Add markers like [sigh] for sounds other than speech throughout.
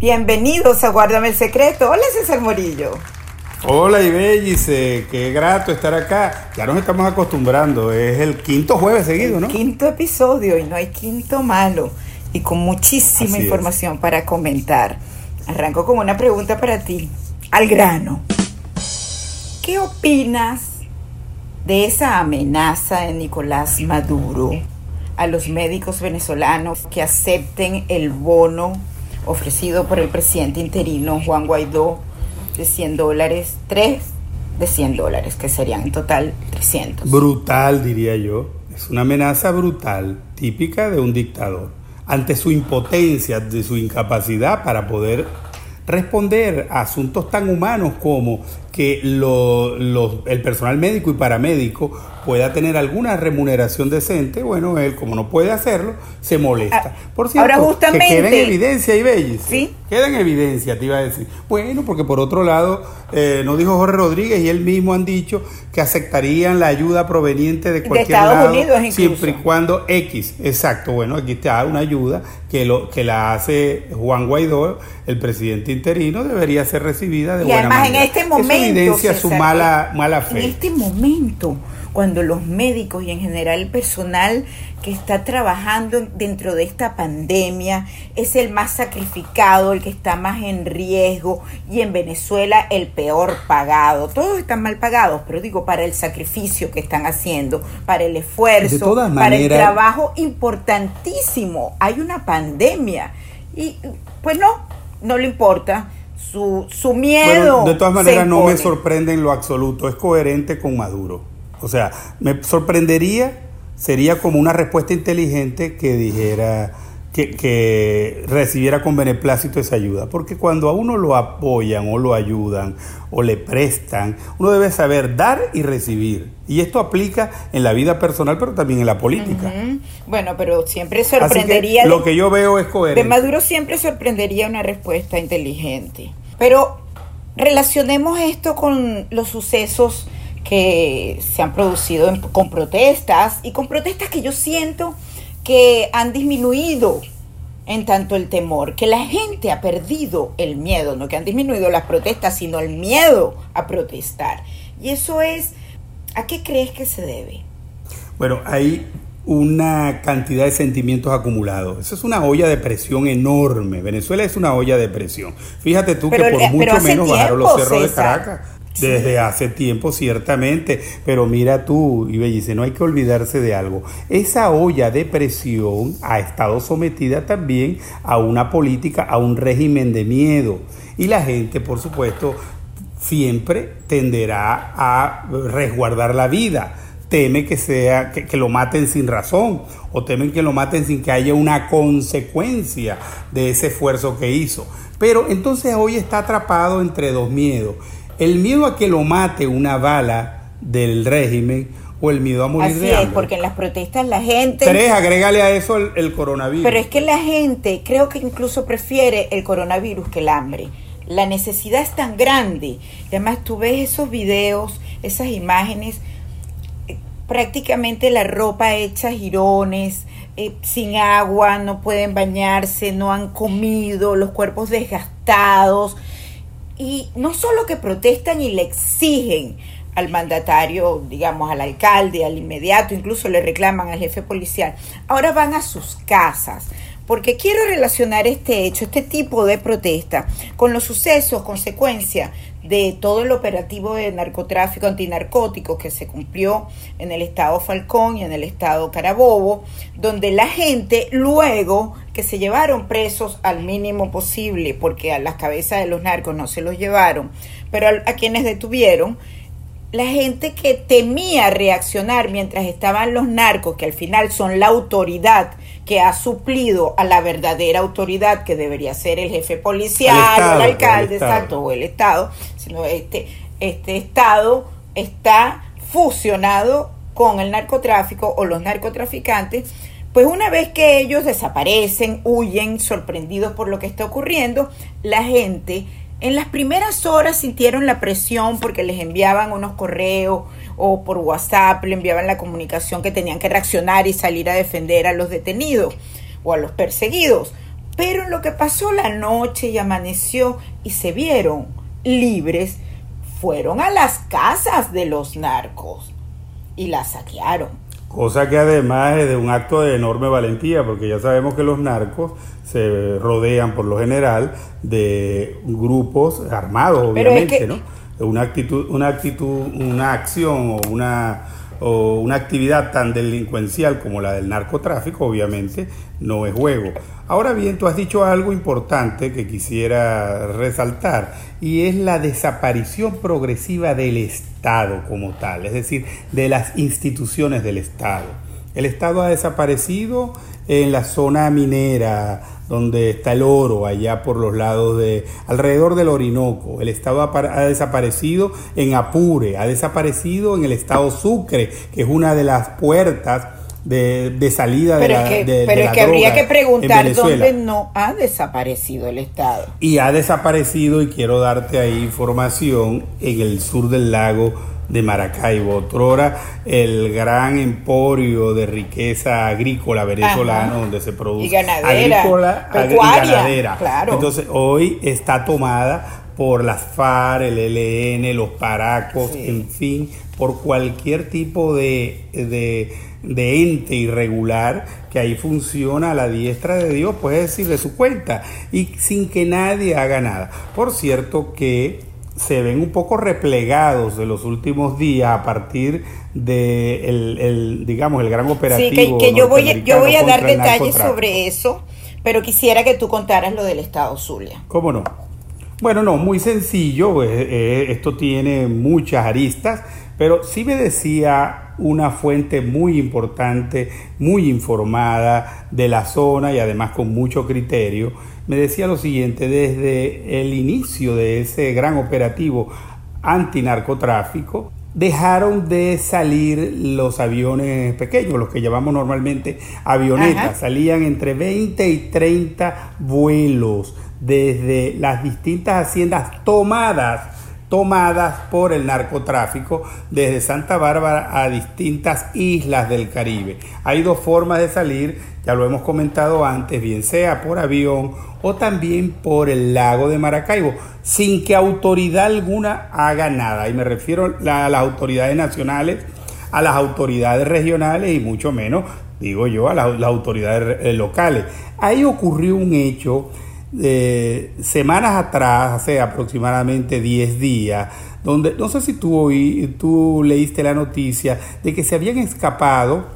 Bienvenidos a Guárdame el Secreto. Hola César Morillo. Hola Ibellice, qué grato estar acá. Ya nos estamos acostumbrando, es el quinto jueves seguido, ¿no? Quinto episodio y no hay quinto malo. Y con muchísima Así información para comentar. Arranco con una pregunta para ti, al grano. ¿Qué opinas de esa amenaza de Nicolás Maduro a los médicos venezolanos que acepten el bono ofrecido por el presidente interino Juan Guaidó de 100 dólares, tres de 100 dólares, que serían en total 300? Brutal, diría yo. Es una amenaza brutal, típica de un dictador. Ante su impotencia, de su incapacidad para poder responder a asuntos tan humanos como que el personal médico y paramédico pueda tener alguna remuneración decente, bueno, él como no puede hacerlo, se molesta. Ah, Por cierto, ahora justamente- que queda en evidencia, Ibellis. Sí. Queda en evidencia, te iba a decir. Bueno, porque por otro lado, eh, nos dijo Jorge Rodríguez y él mismo han dicho que aceptarían la ayuda proveniente de cualquier Estados lado, Unidos incluso. siempre y cuando X, exacto, bueno, aquí está una ayuda que lo que la hace Juan Guaidó, el presidente interino, debería ser recibida de Y buena además manera. en este momento Eso evidencia su mala mala en fe. este momento cuando los médicos y en general el personal que está trabajando en- dentro de esta pandemia es el más sacrificado, el que está más en riesgo y en Venezuela el peor pagado. Todos están mal pagados, pero digo, para el sacrificio que están haciendo, para el esfuerzo, para el trabajo importantísimo. Hay una pandemia y pues no, no le importa. Su, su miedo. Bueno, de todas maneras no me sorprende en lo absoluto, es coherente con Maduro. O sea, me sorprendería, sería como una respuesta inteligente que dijera, que, que recibiera con beneplácito esa ayuda. Porque cuando a uno lo apoyan o lo ayudan o le prestan, uno debe saber dar y recibir. Y esto aplica en la vida personal, pero también en la política. Bueno, pero siempre Así que sorprendería. lo de- que yo veo es de coherente. Maduro siempre sorprendería una respuesta inteligente. Pero relacionemos esto con los sucesos que se han producido en- con protestas y con protestas que yo siento que han disminuido en tanto el temor, que la gente ha perdido el miedo, no que han disminuido las protestas, sino el miedo a protestar. Y eso es, ¿a qué crees que se debe? Bueno, hay una cantidad de sentimientos acumulados. Eso es una olla de presión enorme. Venezuela es una olla de presión. Fíjate tú Pero, que por eh, mucho menos bajaron los cerros de César. Desde hace tiempo, ciertamente. Pero mira tú, y dice, no hay que olvidarse de algo. Esa olla de presión ha estado sometida también a una política, a un régimen de miedo. Y la gente, por supuesto, siempre tenderá a resguardar la vida. Teme que sea que lo maten sin razón o temen que lo maten sin que haya una consecuencia de ese esfuerzo que hizo. Pero entonces hoy está atrapado entre dos miedos. El miedo a que lo mate una bala del régimen o el miedo a morir Así de es, hambre. porque en las protestas la gente... Tres, agrégale a eso el, el coronavirus. Pero es que la gente creo que incluso prefiere el coronavirus que el hambre. La necesidad es tan grande. Y además tú ves esos videos, esas imágenes, eh, prácticamente la ropa hecha jirones, eh, sin agua, no pueden bañarse, no han comido, los cuerpos desgastados. Y no solo que protestan y le exigen al mandatario, digamos, al alcalde, al inmediato, incluso le reclaman al jefe policial, ahora van a sus casas. Porque quiero relacionar este hecho, este tipo de protesta, con los sucesos, consecuencia de todo el operativo de narcotráfico antinarcótico que se cumplió en el estado Falcón y en el estado Carabobo, donde la gente luego que se llevaron presos al mínimo posible, porque a las cabezas de los narcos no se los llevaron, pero a, a quienes detuvieron, la gente que temía reaccionar mientras estaban los narcos, que al final son la autoridad que ha suplido a la verdadera autoridad que debería ser el jefe policial, El Estado, o el alcalde, el exacto, o el Estado, sino este, este Estado está fusionado con el narcotráfico o los narcotraficantes, pues una vez que ellos desaparecen, huyen, sorprendidos por lo que está ocurriendo, la gente en las primeras horas sintieron la presión porque les enviaban unos correos o por WhatsApp le enviaban la comunicación que tenían que reaccionar y salir a defender a los detenidos o a los perseguidos. Pero en lo que pasó la noche y amaneció y se vieron libres, fueron a las casas de los narcos y las saquearon. Cosa que además es de un acto de enorme valentía, porque ya sabemos que los narcos se rodean por lo general de grupos armados, obviamente, ¿no? Una actitud, una actitud, una acción o una o una actividad tan delincuencial como la del narcotráfico, obviamente, no es juego. Ahora bien, tú has dicho algo importante que quisiera resaltar y es la desaparición progresiva del Estado como tal, es decir, de las instituciones del Estado. El Estado ha desaparecido en la zona minera, donde está el oro, allá por los lados de, alrededor del Orinoco. El Estado ha, desaparecido en Apure, ha desaparecido en el Estado Sucre, que es una de las puertas de, salida de la que, Pero es que habría que preguntar dónde no ha desaparecido el Estado. Y ha desaparecido, y quiero darte ahí información, en el sur del lago de Maracaibo, otrora el gran emporio de riqueza agrícola venezolano donde se produce y ganadera, agrícola y ganadera. Claro. Entonces hoy está tomada por las FARC, el ELN, los paracos, en fin, por cualquier tipo de, de, de, ente irregular que ahí funciona a la diestra de Dios, puede decir, de su cuenta, y sin que nadie haga nada. Por cierto que se ven un poco replegados de los últimos días a partir de el, digamos el gran operativo. Sí, que, yo voy yo voy a dar detalles sobre eso, pero quisiera que tú contaras lo del Estado Zulia. ¿Cómo no? Bueno, no, muy sencillo, eh, eh, esto tiene muchas aristas, pero sí me decía una fuente muy importante, muy informada de la zona y además con mucho criterio, me decía lo siguiente, desde el inicio de ese gran operativo antinarcotráfico, dejaron de salir los aviones pequeños, los que llamamos normalmente avionetas, salían entre 20 y 30 vuelos desde las distintas haciendas tomadas tomadas por el narcotráfico desde Santa Bárbara a distintas islas del Caribe. Hay dos formas de salir, ya lo hemos comentado antes, bien sea por avión o también por el lago de Maracaibo, sin que autoridad alguna haga nada. Y me refiero a las autoridades nacionales, a las autoridades regionales y mucho menos, digo yo, a las, autoridades eh, locales. Ahí ocurrió un hecho eh, semanas atrás, hace aproximadamente 10 días, donde no sé si tú, tú leíste la noticia de que se habían escapado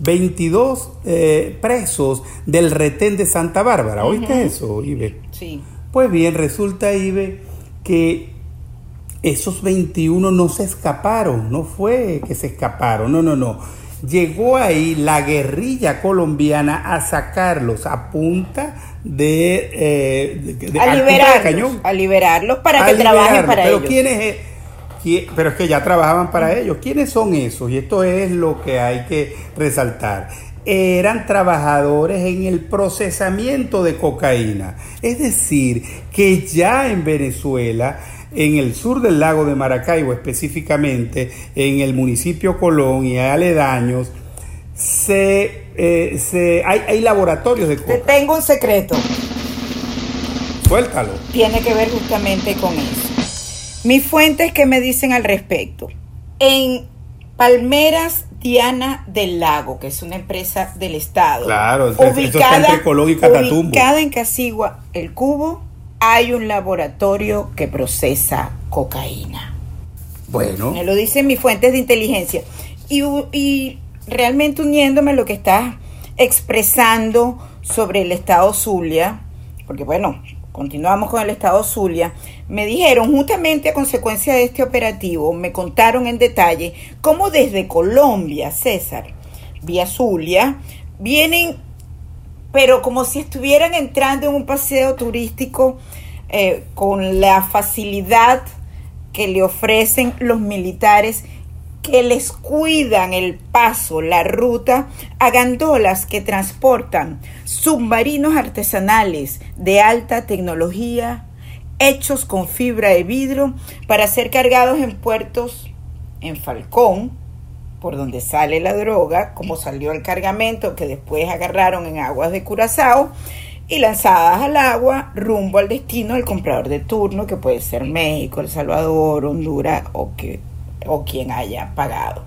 22 eh, presos del retén de Santa Bárbara. ¿Oíste eso, Ibe? Sí. Pues bien, resulta, Ibe, que esos 21 no se escaparon, no fue que se escaparon, no, no, no. Llegó ahí la guerrilla colombiana a sacarlos a punta de, eh, a, liberarlos, a liberarlos para que trabajen para pero ellos. ¿quiénes, pero es que ya trabajaban para ellos. ¿Quiénes son esos? Y esto es lo que hay que resaltar. Eran trabajadores en el procesamiento de cocaína. Es decir, que ya en Venezuela en el sur del lago de Maracaibo, específicamente en el municipio Colón y aledaños, se, eh, se, hay, hay, laboratorios de Te tengo un secreto. Suéltalo. Tiene que ver justamente con eso. Mis fuentes que me dicen al respecto. En Palmeras Diana del Lago, que es una empresa del Estado. Claro, ubicada, entre Colón y ubicada en Casigua, El Cubo, hay un laboratorio que procesa cocaína. Bueno. Me lo dicen mis fuentes de inteligencia. Y, y realmente uniéndome a lo que estás expresando sobre el estado Zulia, porque bueno, continuamos con el estado Zulia, me dijeron justamente a consecuencia de este operativo, me contaron en detalle cómo desde Colombia, César, vía Zulia, vienen, pero como si estuvieran entrando en un paseo turístico eh, con la facilidad que le ofrecen los militares que les cuidan el paso, la ruta, a gandolas que transportan submarinos artesanales de alta tecnología hechos con fibra de vidrio para ser cargados en puertos en Falcón, por donde sale la droga, como salió el cargamento que después agarraron en aguas de Curazao, y lanzadas al agua rumbo al destino del comprador de turno, que puede ser México, El Salvador, Honduras o, que, o quien haya pagado.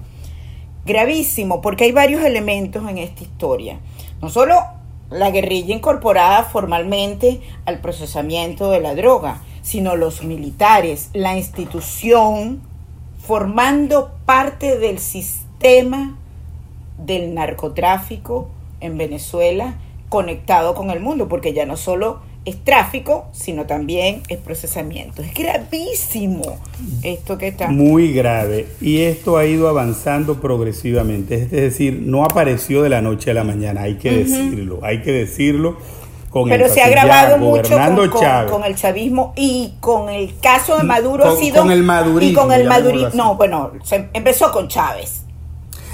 Gravísimo, porque hay varios elementos en esta historia. No solo la guerrilla incorporada formalmente al procesamiento de la droga, sino los militares, la institución formando parte del sistema del narcotráfico en Venezuela conectado con el mundo, porque ya no solo es tráfico, sino también es procesamiento. Es gravísimo esto que está. Muy grave. Y esto ha ido avanzando progresivamente. Es decir, no apareció de la noche a la mañana, hay que decirlo, hay que decirlo. Con Pero se ha agravado mucho con, el chavismo y con el caso de Maduro ha sido... Con el madurismo. Y con el madurismo. No, bueno, se empezó con Chávez.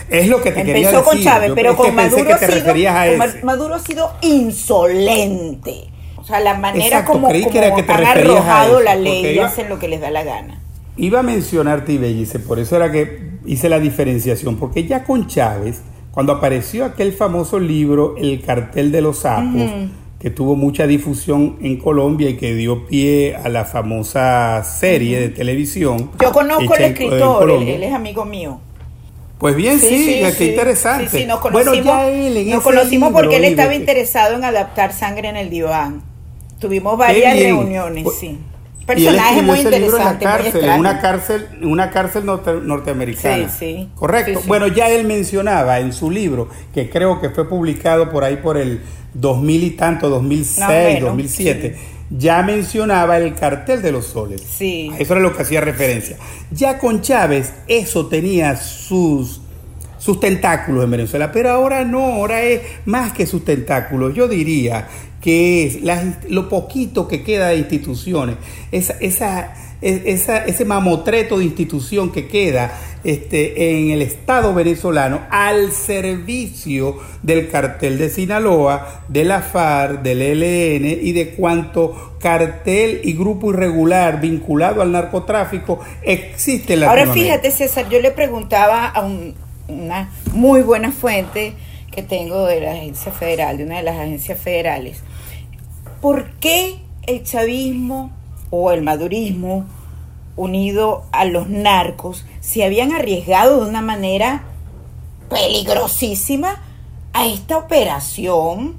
Es lo que te quería decir. con Chávez, pero con Maduro, ha sido, Maduro ha sido insolente. O sea, la manera como, han arrojado la ley y hacen lo que les da la gana. Iba a mencionarte, Ibellice, por eso era que hice la diferenciación, porque ya con Chávez, cuando apareció aquel famoso libro, El cartel de los sapos, que tuvo mucha difusión en Colombia y que dio pie a la famosa serie de televisión. Yo conozco al escritor, él es amigo mío. Pues bien, sí, qué interesante. nos conocimos, bueno, ya él nos conocimos porque él estaba interesado en adaptar Sangre en el Diván. Tuvimos varias reuniones, pues, sí. Personaje muy interesante. En, la cárcel, en una cárcel, una cárcel norteamericana. Sí, sí. Correcto. Bueno, ya él mencionaba en su libro, que creo que fue publicado por ahí por el 2000 y tanto, 2006, 2007 ya mencionaba el cartel de los soles. Sí. Eso era lo que hacía referencia. Ya con Chávez eso tenía sus, sus tentáculos en Venezuela, pero ahora no, ahora es más que sus tentáculos. Yo diría que es lo poquito que queda de instituciones, esa, esa, esa, ese mamotreto de institución que queda este, en el Estado venezolano al servicio del cartel de Sinaloa, de la FARC, del ELN y de cuanto cartel y grupo irregular vinculado al narcotráfico existe en la Ahora fíjate César, yo le preguntaba a una muy buena fuente que tengo de la agencia federal, de una de las agencias federales, ¿por qué el chavismo o el madurismo unido a los narcos se habían arriesgado de una manera peligrosísima a esta operación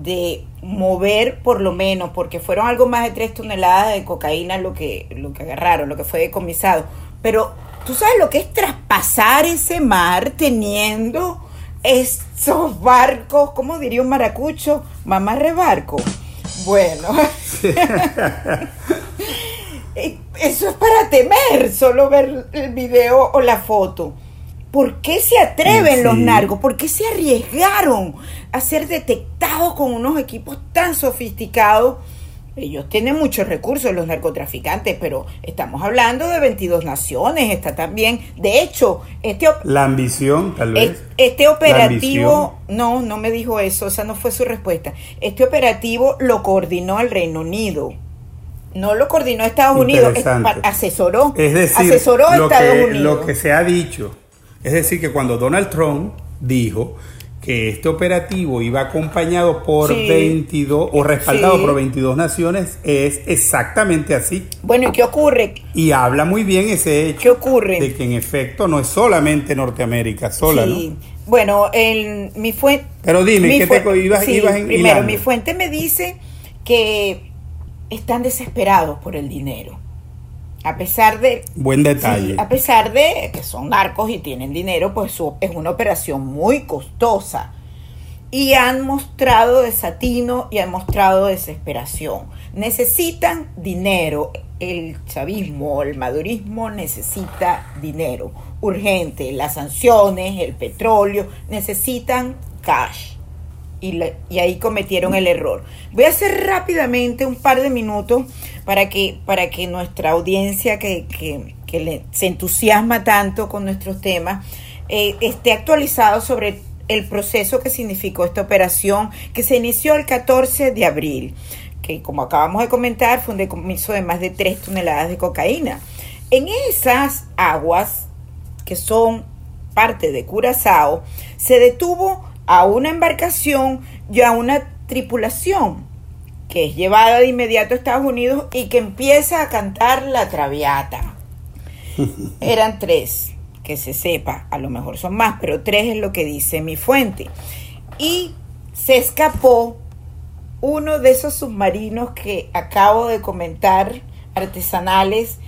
de mover por lo menos, porque fueron algo más de tres toneladas de cocaína lo que, lo que agarraron, lo que fue decomisado. Pero tú sabes lo que es traspasar ese mar teniendo esos barcos, ¿cómo diría un maracucho? Mamá rebarco. Bueno. [laughs] Eso es para temer, solo ver el video o la foto. ¿Por qué se atreven los narcos? ¿Por qué se arriesgaron a ser detectados con unos equipos tan sofisticados? Ellos tienen muchos recursos, los narcotraficantes, pero estamos hablando de 22 naciones, está también. De hecho, este... La ambición, tal vez. Este operativo, no, no me dijo eso, esa no fue su respuesta. Este operativo lo coordinó el Reino Unido no lo coordinó Estados Unidos, asesoró, es decir, asesoró a Estados Unidos. Lo que se ha dicho, es decir, que cuando Donald Trump dijo que este operativo iba acompañado por 22 o respaldado por 22 naciones, es exactamente así. Bueno, ¿y qué ocurre? Y habla muy bien ese hecho ¿Qué ocurre? de que en efecto no es solamente Norteamérica sola, sí. Bueno, el, mi fuente... Pero dime, ¿qué te ibas, ibas en Primero, mi fuente me dice que están desesperados por el dinero. A pesar de... Buen detalle. a pesar de que son narcos y tienen dinero, pues es una operación muy costosa. Y han mostrado desatino y han mostrado desesperación. Necesitan dinero. El chavismo, el madurismo necesita dinero. Urgente. Las sanciones, el petróleo, necesitan cash y, ahí cometieron el error. Voy a hacer rápidamente un par de minutos para que, para que nuestra audiencia que, se entusiasma tanto con nuestros temas eh, esté actualizado sobre el proceso que significó esta operación que se inició el 14 de abril, que como acabamos de comentar fue un decomiso de más de 3 toneladas de cocaína. En esas aguas, que son parte de Curazao, se detuvo a una embarcación y a una tripulación que es llevada de inmediato a Estados Unidos y que empieza a cantar la traviata. [laughs] Eran tres, que se sepa, a lo mejor son más, pero tres es lo que dice mi fuente. Y se escapó uno de esos submarinos que acabo de comentar, artesanales,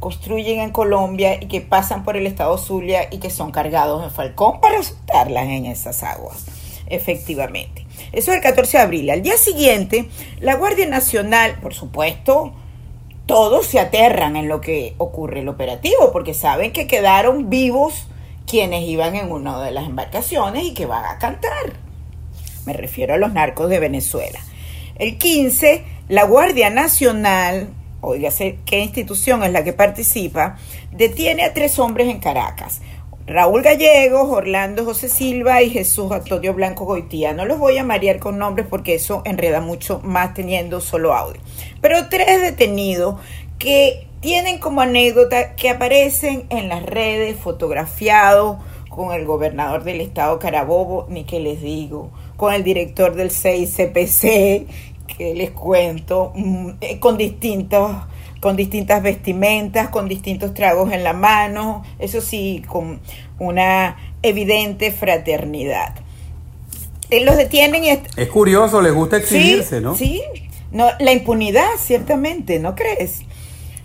construyen en Colombia y que pasan por el estado Zulia y que son cargados en Falcón para asustarlas en esas aguas, efectivamente. Eso es el 14 de abril. Al día siguiente, la Guardia Nacional, por supuesto, todos se aterran en lo que ocurre el operativo, porque saben que quedaron vivos quienes iban en una de las embarcaciones y que van a cantar. Me refiero a los narcos de Venezuela. El 15, la Guardia Nacional oígase qué institución es la que participa, detiene a tres hombres en Caracas. Raúl Gallegos, Orlando José Silva y Jesús Antonio Blanco Goitía. No los voy a marear con nombres porque eso enreda mucho más teniendo solo audio. Pero tres detenidos que tienen como anécdota que aparecen en las redes fotografiados con el gobernador del estado Carabobo, ni que les digo, con el director del 6CPC que les cuento, mm, eh, con distintos con distintas vestimentas, con distintos tragos en la mano, eso sí, con una evidente fraternidad. Eh, los detienen y... Es curioso, les gusta exhibirse, ¿no? Sí, no, la impunidad, ciertamente, ¿no crees?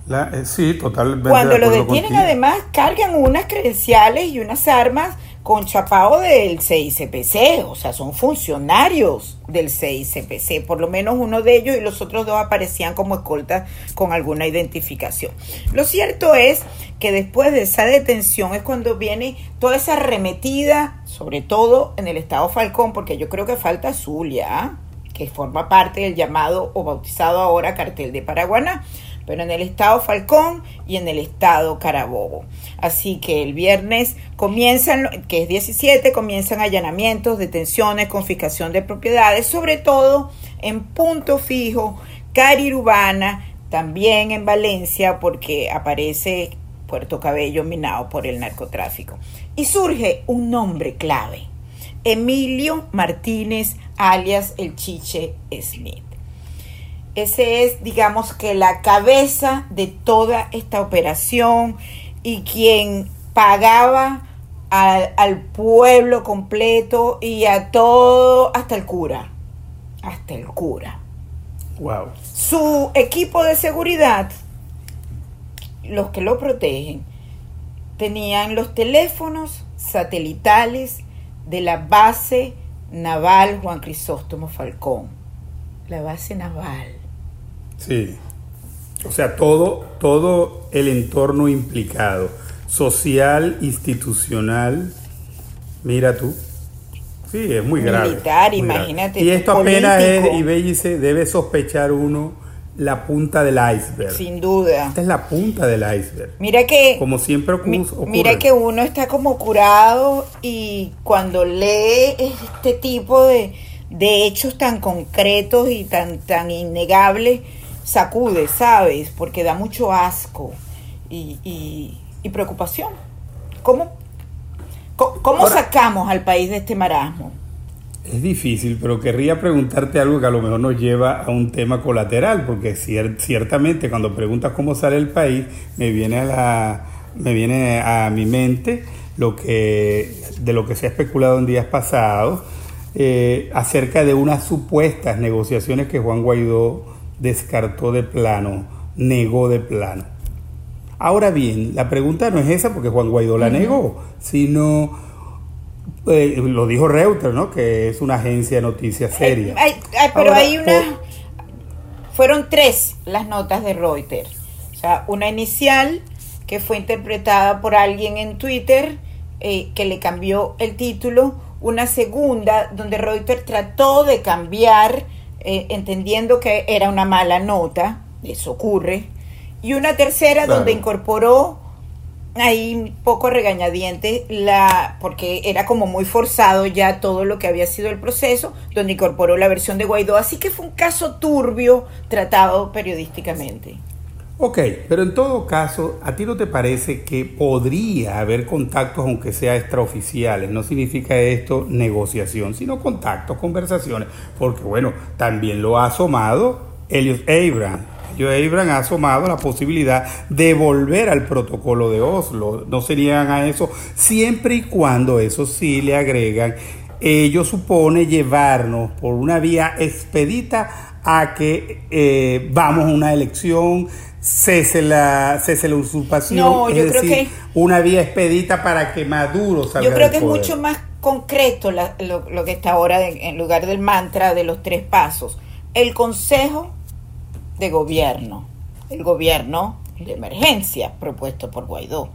Eh, sí, totalmente. Cuando los detienen, además, cargan unas credenciales y unas armas con chapao del CICPC, o sea, son funcionarios del CICPC, por lo menos uno de ellos y los otros dos aparecían como escoltas con alguna identificación. Lo cierto es que después de esa detención es cuando viene toda esa arremetida, sobre todo en el estado Falcón, porque yo creo que falta Zulia, ¿ah? que forma parte del llamado o bautizado ahora cartel de Paraguaná pero en el estado Falcón y en el estado Carabobo. Así que el viernes comienzan, que es 17, comienzan allanamientos, detenciones, confiscación de propiedades, sobre todo en punto fijo, Carirubana, también en Valencia, porque aparece Puerto Cabello minado por el narcotráfico. Y surge un nombre clave, Emilio Martínez, alias el Chiche Smith. Ese es, digamos que la cabeza de toda esta operación y quien pagaba al, pueblo completo y a todo, hasta el cura, hasta el cura. Wow. Su equipo de seguridad, los que lo protegen, tenían los teléfonos satelitales de la base naval Juan Crisóstomo Falcón, la base naval. Sí. O sea, todo, todo el entorno implicado, social, institucional, mira tú. Sí, es muy grave. Militar, imagínate. Y esto apenas es, y dice, debe sospechar uno la punta del iceberg. Sin duda. Esta es la punta del iceberg. Mira que. Como siempre ocurre. Mira que uno está como curado y cuando lee este tipo de, de hechos tan concretos y tan, tan innegables sacude, ¿sabes? Porque da mucho asco y, preocupación. ¿Cómo, cómo, sacamos al país de este marasmo? Es difícil, pero querría preguntarte algo que a lo mejor nos lleva a un tema colateral, porque ciertamente cuando preguntas cómo sale el país, me viene a la, me viene a mi mente lo que de lo que se ha especulado en días pasados eh, acerca de unas supuestas negociaciones que Juan Guaidó descartó de plano, negó de plano. Ahora bien, la pregunta no es esa porque Juan Guaidó la negó, sino eh, lo dijo Reuters, ¿no? Que es una agencia de noticias seria. pero hay una... Fueron tres las notas de Reuters. O sea, una inicial que fue interpretada por alguien en Twitter eh, que le cambió el título. Una segunda donde Reuters trató de cambiar eh, entendiendo que era una mala nota, eso ocurre, y una tercera donde incorporó ahí poco regañadiente la porque era como muy forzado ya todo lo que había sido el proceso donde incorporó la versión de Guaidó. Así que fue un caso turbio tratado periodísticamente Ok, pero en todo caso, ¿a ti no te parece que podría haber contactos, aunque sea extraoficiales? No significa esto negociación, sino contactos, conversaciones, porque bueno, también lo ha asomado Elliot Abrams. Elliot Abrams ha asomado la posibilidad de volver al protocolo de Oslo. No se niegan a eso, siempre y cuando eso sí le agregan ello supone llevarnos por una vía expedita a que eh, vamos a una elección, cese la, cese la usurpación, No, es yo creo decir, que- una vía expedita para que Maduro salga Yo creo del que es mucho más concreto la- lo, lo que está ahora en lugar del mantra de los tres pasos. El Consejo de Gobierno, el gobierno de emergencia propuesto por Guaidó,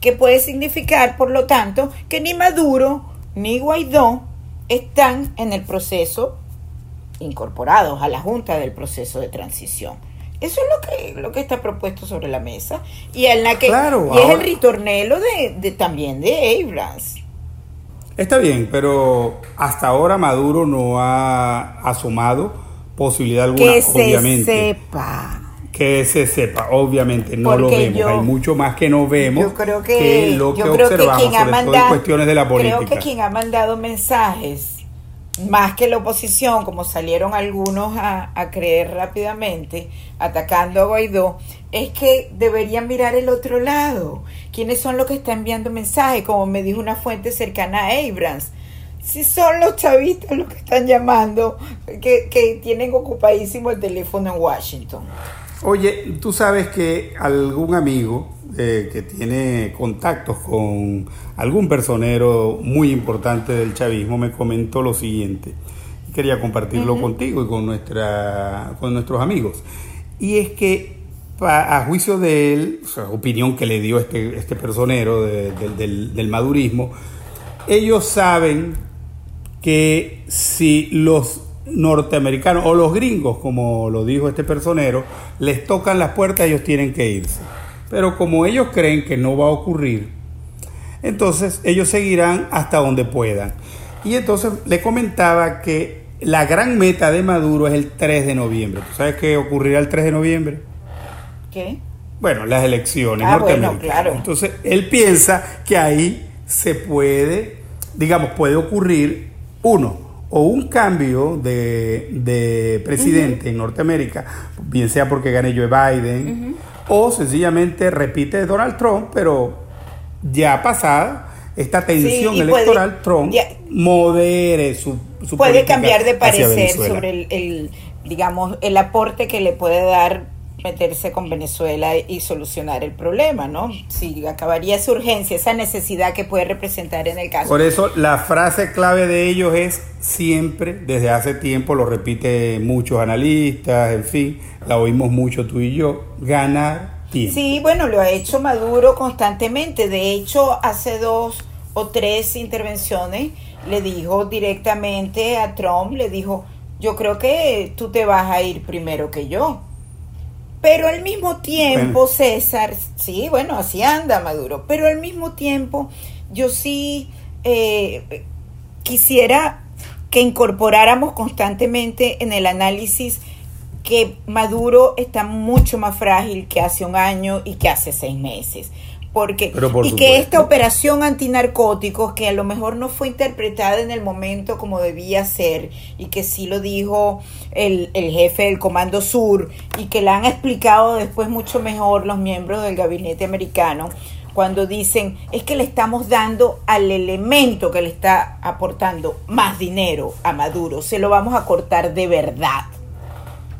que puede significar, por lo tanto, que ni Maduro ni Guaidó están en el proceso incorporados a la Junta del proceso de transición. Eso es lo que, lo que está propuesto sobre la mesa. Y, en la que, Claro, y es el ritornelo de, de- también de Abrams. Está bien, pero hasta ahora Maduro no ha asomado posibilidad alguna, que se obviamente. sepa. Que se sepa, obviamente no lo vemos. yo- Hay mucho más que no vemos Yo creo que, lo que creo que observamos, quien ha sobre todo en mandado, cuestiones de la política. creo que quien ha mandado mensajes más que la oposición, como salieron algunos a, creer rápidamente, atacando a Guaidó, es que deberían mirar el otro lado. ¿Quiénes son los que están enviando mensajes? Como me dijo una fuente cercana a Abrams. Si son los chavistas los que están llamando, que, que tienen ocupadísimo el teléfono en Washington. Oye, tú sabes que algún amigo eh, que tiene contactos con algún personero muy importante del chavismo me comentó lo siguiente. Quería compartirlo contigo y con, nuestra, con nuestros amigos. Y es que, a juicio de él, o sea, opinión que le dio este, este personero de- del- del- del madurismo, ellos saben que si los norteamericanos o los gringos, como lo dijo este personero, les tocan las puertas, ellos tienen que irse. Pero como ellos creen que no va a ocurrir, entonces ellos seguirán hasta donde puedan. Y entonces le comentaba que la gran meta de Maduro es el 3 de noviembre. ¿Tú sabes qué ocurrirá el 3 de noviembre? ¿Qué? Bueno, las elecciones Ah, bueno, claro. Entonces, él piensa que ahí se puede, digamos, puede ocurrir, uno, o un cambio de, de presidente en Norteamérica, bien sea porque gane Joe Biden, o sencillamente repite Donald Trump, pero ya pasada esta tensión puede- electoral, Trump ya- modere su, su puede cambiar de parecer sobre el, el, digamos, el aporte que le puede dar meterse con Venezuela y solucionar el problema, ¿no? Si acabaría esa urgencia, esa necesidad que puede representar en el caso. Por eso la frase clave de ellos es siempre, desde hace tiempo, lo repite muchos analistas, en fin, la oímos mucho tú y yo, ganar tiempo. Sí, bueno, lo ha hecho Maduro constantemente. De hecho, hace dos o tres intervenciones le dijo directamente a Trump, le dijo, yo creo que tú te vas a ir primero que yo. Pero al mismo tiempo, Bueno. César, sí, bueno, así anda Maduro, pero al mismo tiempo yo sí eh, quisiera que incorporáramos constantemente en el análisis que Maduro está mucho más frágil que hace un año y que hace seis meses. Porque, por y supuesto. que esta operación antinarcóticos, que a lo mejor no fue interpretada en el momento como debía ser, y que sí lo dijo el, el jefe del Comando Sur, y que la han explicado después mucho mejor los miembros del gabinete americano, cuando dicen es que le estamos dando al elemento que le está aportando más dinero a Maduro, se lo vamos a cortar de verdad.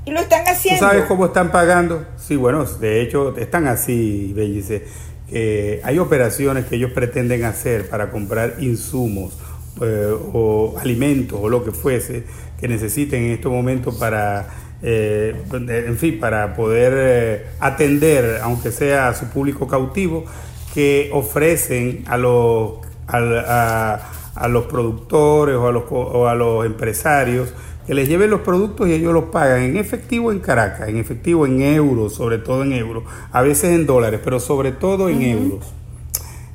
Y lo están ¿Tú haciendo. sabes cómo están pagando? Sí, bueno, de hecho están así, Bellice, que hay operaciones que ellos pretenden hacer para comprar insumos eh, o alimentos o lo que fuese que necesiten en estos momentos para, eh, en fin, para poder eh, atender, aunque sea a su público cautivo, que ofrecen a los, a, los productores o a los, o a los empresarios que les lleven los productos y ellos los pagan en efectivo en Caracas, en efectivo en euros, sobre todo en euros, a veces en dólares, pero sobre todo en euros.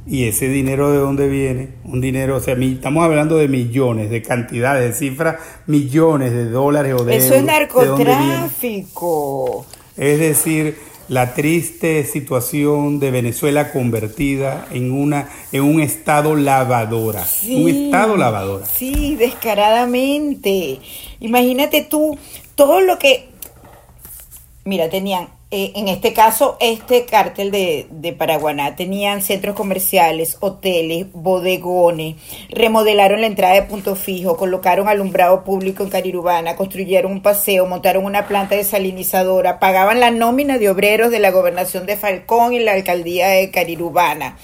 ¿Y ese dinero de dónde viene? Un dinero, o sea, mi- estamos hablando de millones, de cantidades, de cifras, millones de dólares o de Eso es euros. ¿De dónde viene? narcotráfico. Es decir, la triste situación de Venezuela convertida en una en un estado lavadora, un estado lavadora. Sí, descaradamente. Imagínate tú todo lo que mira, tenían eh, en este caso, este cártel de, de, Paraguaná tenían centros comerciales, hoteles, bodegones, remodelaron la entrada de punto fijo, colocaron alumbrado público en Carirubana, construyeron un paseo, montaron una planta desalinizadora, pagaban la nómina de obreros de la gobernación de Falcón y la alcaldía de Carirubana,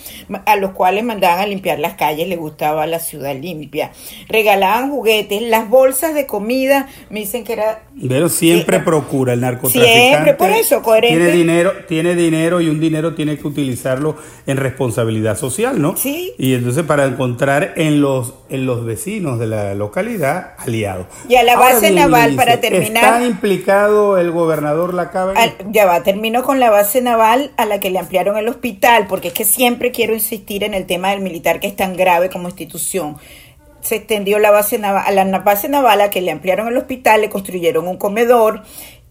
a los cuales mandaban a limpiar las calles, les gustaba la ciudad limpia, regalaban juguetes, las bolsas de comida, me dicen que era... Pero siempre procura el narcotráfico. Siempre, por eso, tiene dinero, tiene dinero y un dinero tiene que utilizarlo en responsabilidad social, ¿no? Sí. Y entonces para encontrar en los en los vecinos de la localidad aliados. Y a la base naval para terminar. ¿Está implicado el gobernador Lacaba? ya va, termino con la base naval a la que le ampliaron el hospital, porque es que siempre quiero insistir en el tema del militar que es tan grave como institución se extendió la base naval, a la base naval a que le ampliaron el hospital, le construyeron un comedor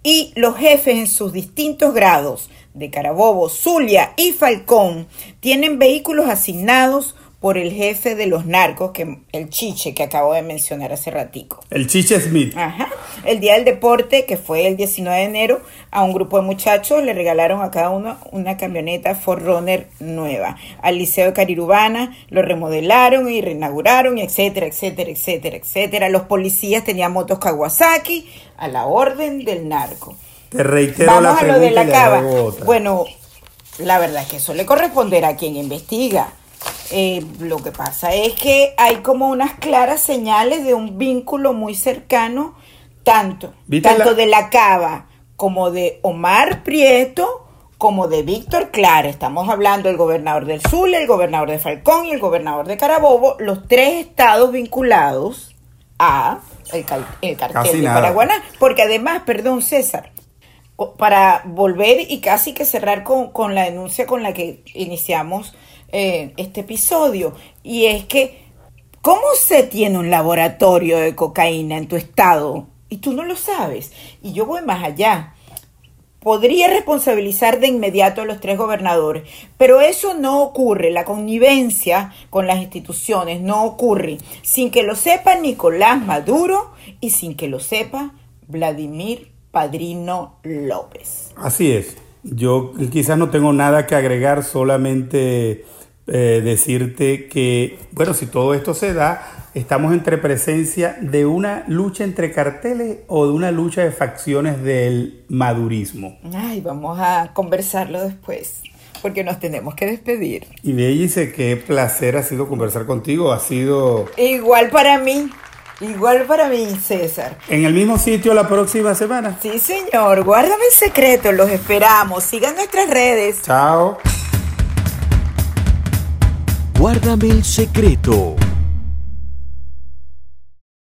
y los jefes en sus distintos grados de Carabobo, Zulia y Falcón tienen vehículos asignados por el jefe de los narcos, que el Chiche que acabo de mencionar hace ratico. El Chiche Smith. Ajá. El día del deporte, que fue el 19 de enero, a un grupo de muchachos le regalaron a cada uno una camioneta Forerunner nueva. Al Liceo de Carirubana lo remodelaron y reinauguraron, etcétera, etcétera, etcétera, etcétera. Los policías tenían motos Kawasaki a la orden del narco. Te reitero Vamos a lo de la cava. Bueno, la verdad es que eso le corresponderá a quien investiga. Eh, lo que pasa es que hay como unas claras señales de un vínculo muy cercano, tanto, tanto de la cava como de Omar Prieto, como de Víctor Clara. Estamos hablando del gobernador del Sur, el gobernador de Falcón y el gobernador de Carabobo, los tres estados vinculados a el, cartel de Paraguaná. Porque además, perdón César, para volver y casi que cerrar con, con la denuncia con la que iniciamos eh, este episodio. Y es que, ¿cómo se tiene un laboratorio de cocaína en tu estado? Y tú no lo sabes. Y yo voy más allá. Podría responsabilizar de inmediato a los tres gobernadores, pero eso no ocurre, la connivencia con las instituciones no ocurre sin que lo sepa Nicolás Maduro y sin que lo sepa Vladimir Padrino López. Así es. Yo quizás no tengo nada que agregar, solamente eh, decirte que, bueno, si todo esto se da, estamos entre presencia de una lucha entre carteles o de una lucha de facciones del madurismo. Ay, vamos a conversarlo después, porque nos tenemos que despedir. Y me dice qué placer ha sido conversar contigo, ha sido... Igual para mí. Igual para mí, César. ¿En el mismo sitio la próxima semana? Sí, señor. Guárdame el secreto. Los esperamos. Sigan nuestras redes. Chao. Guárdame el secreto.